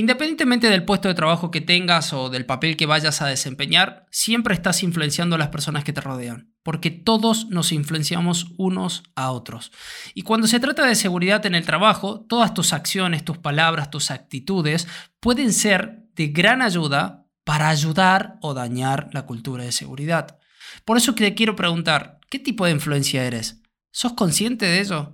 Independientemente del puesto de trabajo que tengas o del papel que vayas a desempeñar, siempre estás influenciando a las personas que te rodean, porque todos nos influenciamos unos a otros. Y cuando se trata de seguridad en el trabajo, todas tus acciones, tus palabras, tus actitudes pueden ser de gran ayuda para ayudar o dañar la cultura de seguridad. Por eso te quiero preguntar, ¿qué tipo de influencia eres? ¿Sos consciente de ello?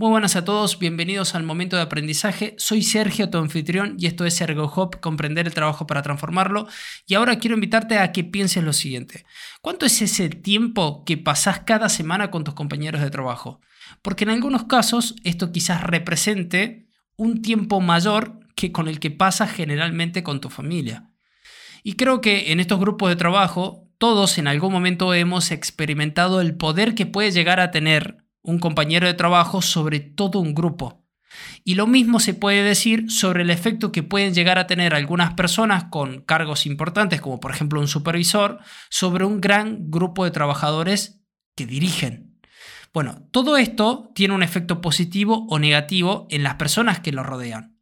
Muy buenas a todos, bienvenidos al momento de aprendizaje. Soy Sergio, tu anfitrión, y esto es ErgoHop, comprender el trabajo para transformarlo. Y ahora quiero invitarte a que pienses lo siguiente. ¿Cuánto es ese tiempo que pasás cada semana con tus compañeros de trabajo? Porque en algunos casos esto quizás represente un tiempo mayor que con el que pasas generalmente con tu familia. Y creo que en estos grupos de trabajo todos en algún momento hemos experimentado el poder que puede llegar a tener un compañero de trabajo sobre todo un grupo. Y lo mismo se puede decir sobre el efecto que pueden llegar a tener algunas personas con cargos importantes, como por ejemplo un supervisor, sobre un gran grupo de trabajadores que dirigen. Bueno, todo esto tiene un efecto positivo o negativo en las personas que lo rodean.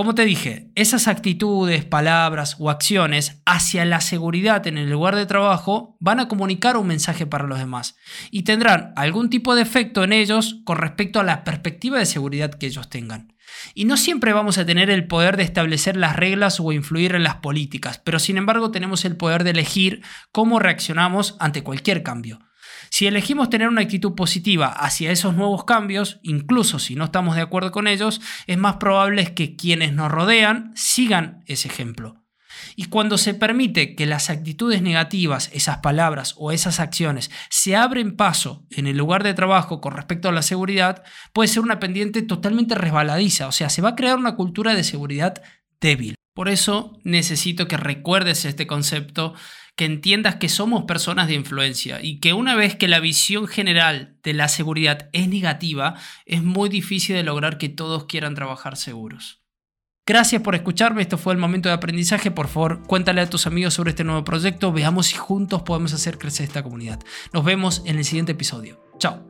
Como te dije, esas actitudes, palabras o acciones hacia la seguridad en el lugar de trabajo van a comunicar un mensaje para los demás y tendrán algún tipo de efecto en ellos con respecto a la perspectiva de seguridad que ellos tengan. Y no siempre vamos a tener el poder de establecer las reglas o influir en las políticas, pero sin embargo tenemos el poder de elegir cómo reaccionamos ante cualquier cambio. Si elegimos tener una actitud positiva hacia esos nuevos cambios, incluso si no estamos de acuerdo con ellos, es más probable que quienes nos rodean sigan ese ejemplo. Y cuando se permite que las actitudes negativas, esas palabras o esas acciones se abren paso en el lugar de trabajo con respecto a la seguridad, puede ser una pendiente totalmente resbaladiza, o sea, se va a crear una cultura de seguridad débil. Por eso necesito que recuerdes este concepto que entiendas que somos personas de influencia y que una vez que la visión general de la seguridad es negativa, es muy difícil de lograr que todos quieran trabajar seguros. Gracias por escucharme, esto fue el momento de aprendizaje, por favor cuéntale a tus amigos sobre este nuevo proyecto, veamos si juntos podemos hacer crecer esta comunidad. Nos vemos en el siguiente episodio. Chao.